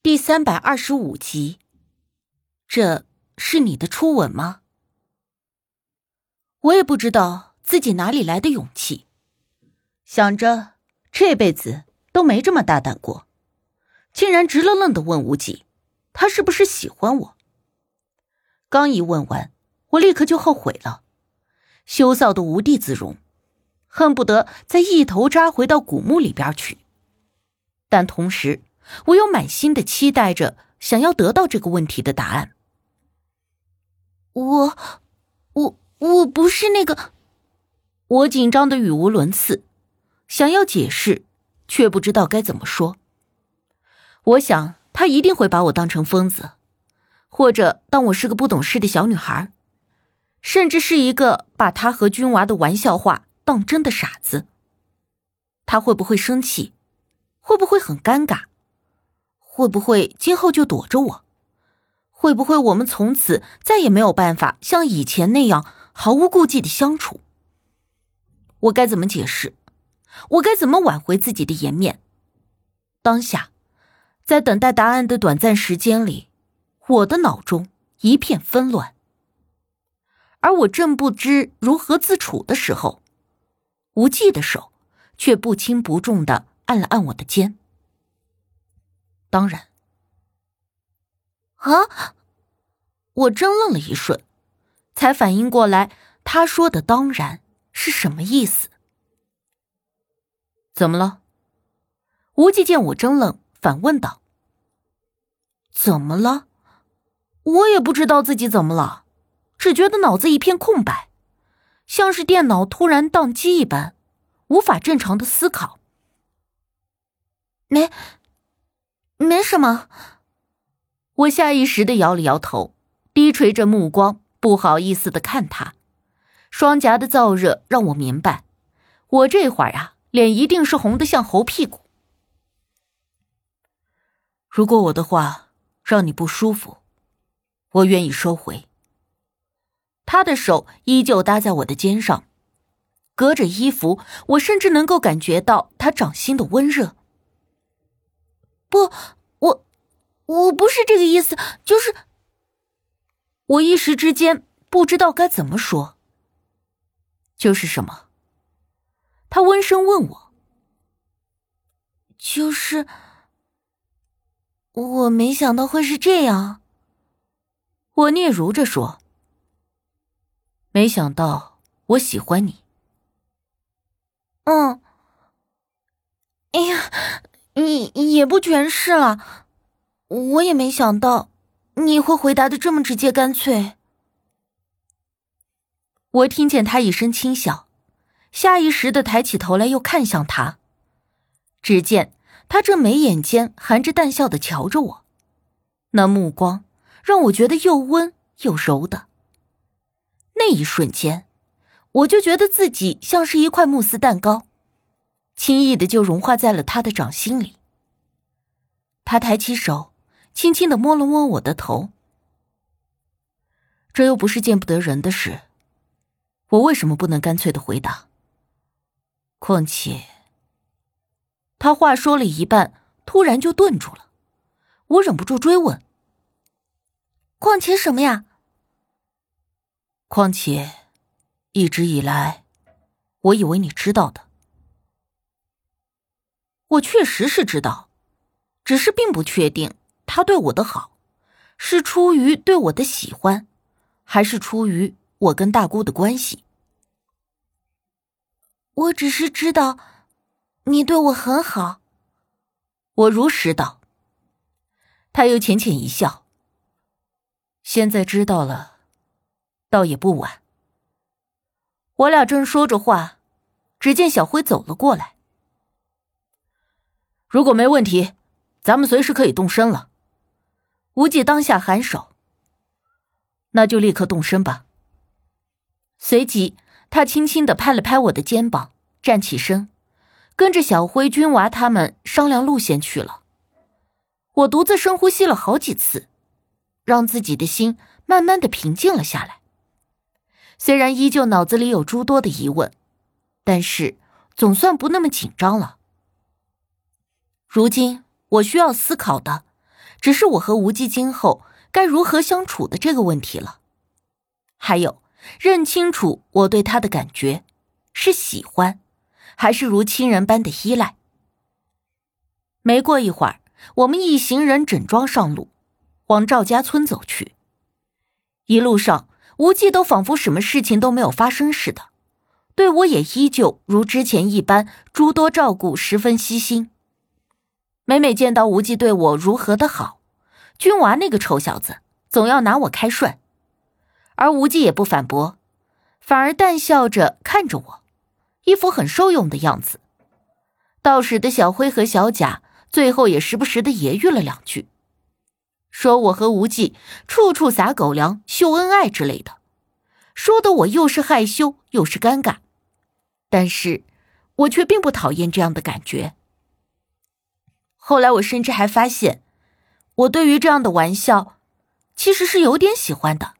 第三百二十五集，这是你的初吻吗？我也不知道自己哪里来的勇气，想着这辈子都没这么大胆过，竟然直愣愣的问无忌，他是不是喜欢我？刚一问完，我立刻就后悔了，羞臊的无地自容，恨不得再一头扎回到古墓里边去，但同时。我又满心的期待着，想要得到这个问题的答案。我，我，我不是那个。我紧张的语无伦次，想要解释，却不知道该怎么说。我想他一定会把我当成疯子，或者当我是个不懂事的小女孩，甚至是一个把他和君娃的玩笑话当真的傻子。他会不会生气？会不会很尴尬？会不会今后就躲着我？会不会我们从此再也没有办法像以前那样毫无顾忌的相处？我该怎么解释？我该怎么挽回自己的颜面？当下，在等待答案的短暂时间里，我的脑中一片纷乱。而我正不知如何自处的时候，无忌的手却不轻不重的按了按我的肩。当然，啊！我怔愣了一瞬，才反应过来，他说的“当然”是什么意思。怎么了？无忌见我怔愣，反问道：“怎么了？”我也不知道自己怎么了，只觉得脑子一片空白，像是电脑突然宕机一般，无法正常的思考。没。没什么，我下意识的摇了摇头，低垂着目光，不好意思的看他，双颊的燥热让我明白，我这会儿啊，脸一定是红的像猴屁股。如果我的话让你不舒服，我愿意收回。他的手依旧搭在我的肩上，隔着衣服，我甚至能够感觉到他掌心的温热。不，我我不是这个意思，就是我一时之间不知道该怎么说。就是什么？他温声问我。就是我没想到会是这样。我嗫嚅着说：“没想到我喜欢你。”嗯。也。也不全是了，我也没想到你会回答的这么直接干脆。我听见他一声轻笑，下意识的抬起头来，又看向他，只见他正眉眼间含着淡笑的瞧着我，那目光让我觉得又温又柔的。那一瞬间，我就觉得自己像是一块慕斯蛋糕。轻易的就融化在了他的掌心里。他抬起手，轻轻的摸了摸我的头。这又不是见不得人的事，我为什么不能干脆的回答？况且，他话说了一半，突然就顿住了。我忍不住追问：“况且什么呀？”况且，一直以来，我以为你知道的。我确实是知道，只是并不确定他对我的好，是出于对我的喜欢，还是出于我跟大姑的关系。我只是知道，你对我很好。我如实道。他又浅浅一笑。现在知道了，倒也不晚。我俩正说着话，只见小辉走了过来。如果没问题，咱们随时可以动身了。无忌当下颔首，那就立刻动身吧。随即，他轻轻的拍了拍我的肩膀，站起身，跟着小辉、君娃他们商量路线去了。我独自深呼吸了好几次，让自己的心慢慢的平静了下来。虽然依旧脑子里有诸多的疑问，但是总算不那么紧张了。如今我需要思考的，只是我和无忌今后该如何相处的这个问题了。还有，认清楚我对他的感觉，是喜欢，还是如亲人般的依赖？没过一会儿，我们一行人整装上路，往赵家村走去。一路上，无忌都仿佛什么事情都没有发生似的，对我也依旧如之前一般诸多照顾，十分细心。每每见到无忌对我如何的好，君娃那个臭小子总要拿我开涮，而无忌也不反驳，反而淡笑着看着我，一副很受用的样子。倒使得小辉和小贾最后也时不时的揶揄了两句，说我和无忌处处撒狗粮、秀恩爱之类的，说的我又是害羞又是尴尬，但是我却并不讨厌这样的感觉。后来我甚至还发现，我对于这样的玩笑，其实是有点喜欢的，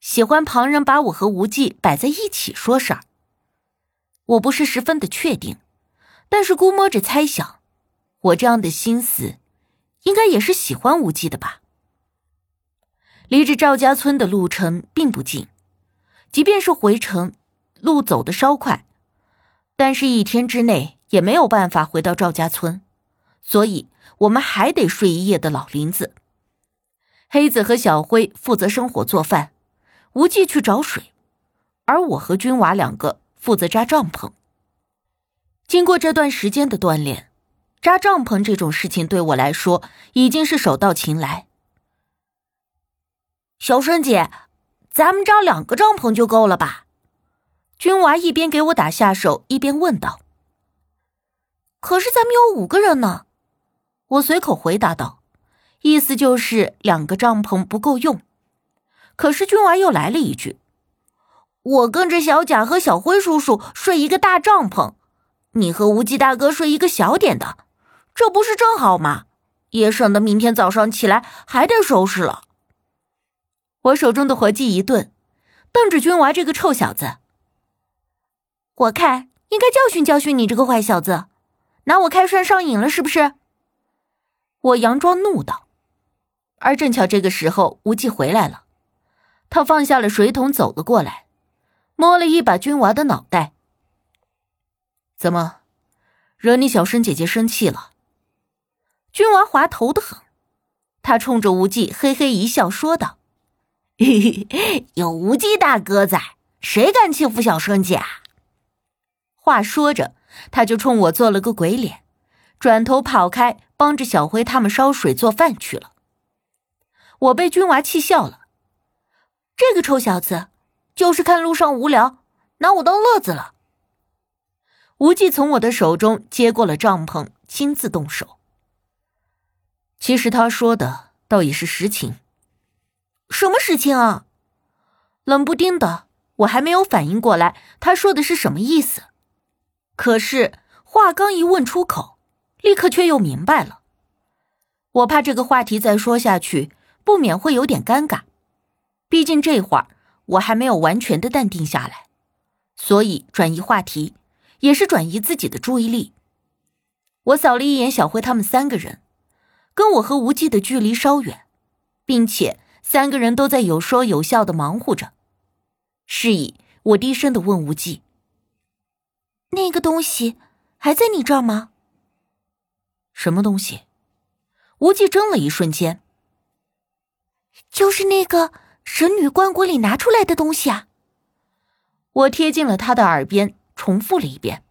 喜欢旁人把我和无忌摆在一起说事儿。我不是十分的确定，但是估摸着猜想，我这样的心思，应该也是喜欢无忌的吧。离着赵家村的路程并不近，即便是回城，路走得稍快，但是一天之内也没有办法回到赵家村。所以，我们还得睡一夜的老林子。黑子和小辉负责生火做饭，无忌去找水，而我和君娃两个负责扎帐篷。经过这段时间的锻炼，扎帐篷这种事情对我来说已经是手到擒来。小顺姐，咱们扎两个帐篷就够了吧？君娃一边给我打下手，一边问道：“可是咱们有五个人呢。”我随口回答道，意思就是两个帐篷不够用。可是君娃又来了一句：“我跟着小贾和小辉叔叔睡一个大帐篷，你和无忌大哥睡一个小点的，这不是正好吗？也省得明天早上起来还得收拾了。”我手中的活计一顿，瞪着君娃这个臭小子。我看应该教训教训你这个坏小子，拿我开涮上瘾了是不是？我佯装怒道，而正巧这个时候，无忌回来了。他放下了水桶，走了过来，摸了一把君娃的脑袋。怎么，惹你小生姐姐生气了？君娃滑头的很，他冲着无忌嘿嘿一笑，说道：“嘿嘿，有无忌大哥在，谁敢欺负小生姐？”啊？”话说着，他就冲我做了个鬼脸。转头跑开，帮着小辉他们烧水做饭去了。我被君娃气笑了，这个臭小子，就是看路上无聊，拿我当乐子了。无忌从我的手中接过了帐篷，亲自动手。其实他说的倒也是实情。什么实情啊？冷不丁的，我还没有反应过来他说的是什么意思。可是话刚一问出口。立刻却又明白了，我怕这个话题再说下去，不免会有点尴尬。毕竟这会儿我还没有完全的淡定下来，所以转移话题，也是转移自己的注意力。我扫了一眼小辉他们三个人，跟我和无忌的距离稍远，并且三个人都在有说有笑的忙活着。是以，我低声的问无忌：“那个东西还在你这儿吗？”什么东西？无忌怔了一瞬间。就是那个神女棺椁里拿出来的东西啊！我贴近了他的耳边，重复了一遍。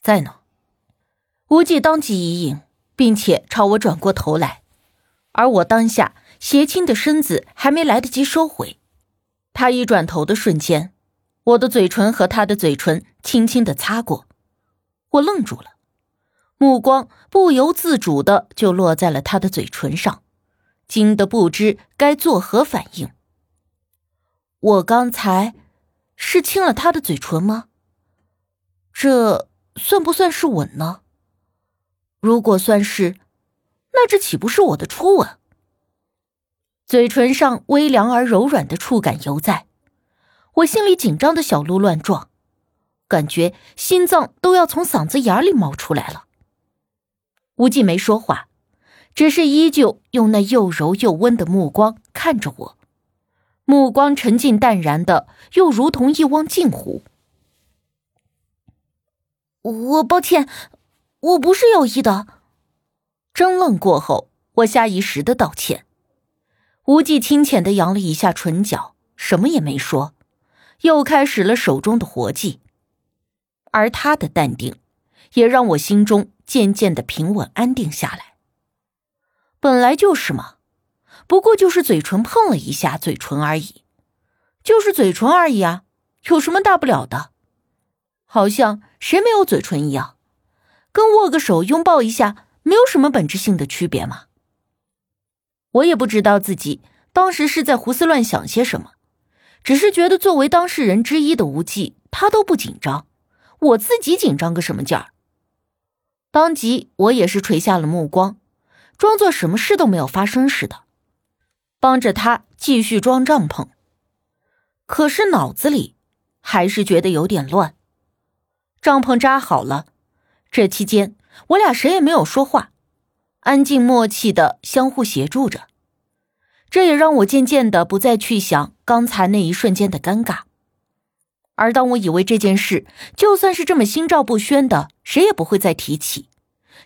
在呢。无忌当即一应，并且朝我转过头来，而我当下斜倾的身子还没来得及收回，他一转头的瞬间，我的嘴唇和他的嘴唇轻轻的擦过，我愣住了。目光不由自主的就落在了他的嘴唇上，惊得不知该作何反应。我刚才是亲了他的嘴唇吗？这算不算是吻呢？如果算是，那这岂不是我的初吻？嘴唇上微凉而柔软的触感犹在，我心里紧张的小鹿乱撞，感觉心脏都要从嗓子眼里冒出来了。无忌没说话，只是依旧用那又柔又温的目光看着我，目光沉静淡然的，又如同一汪静湖。我抱歉，我不是有意的。争论过后，我下意识的道歉。无忌清浅的扬了一下唇角，什么也没说，又开始了手中的活计。而他的淡定，也让我心中渐渐的平稳安定下来。本来就是嘛，不过就是嘴唇碰了一下嘴唇而已，就是嘴唇而已啊，有什么大不了的？好像谁没有嘴唇一样，跟握个手、拥抱一下没有什么本质性的区别嘛。我也不知道自己当时是在胡思乱想些什么，只是觉得作为当事人之一的无忌，他都不紧张。我自己紧张个什么劲儿？当即我也是垂下了目光，装作什么事都没有发生似的，帮着他继续装帐篷。可是脑子里还是觉得有点乱。帐篷扎好了，这期间我俩谁也没有说话，安静默契的相互协助着。这也让我渐渐的不再去想刚才那一瞬间的尴尬。而当我以为这件事就算是这么心照不宣的，谁也不会再提起，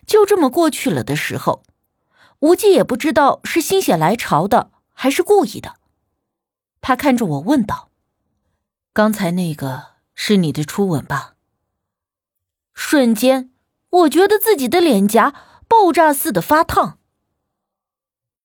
就这么过去了的时候，无忌也不知道是心血来潮的还是故意的。他看着我问道：“刚才那个是你的初吻吧？”瞬间，我觉得自己的脸颊爆炸似的发烫。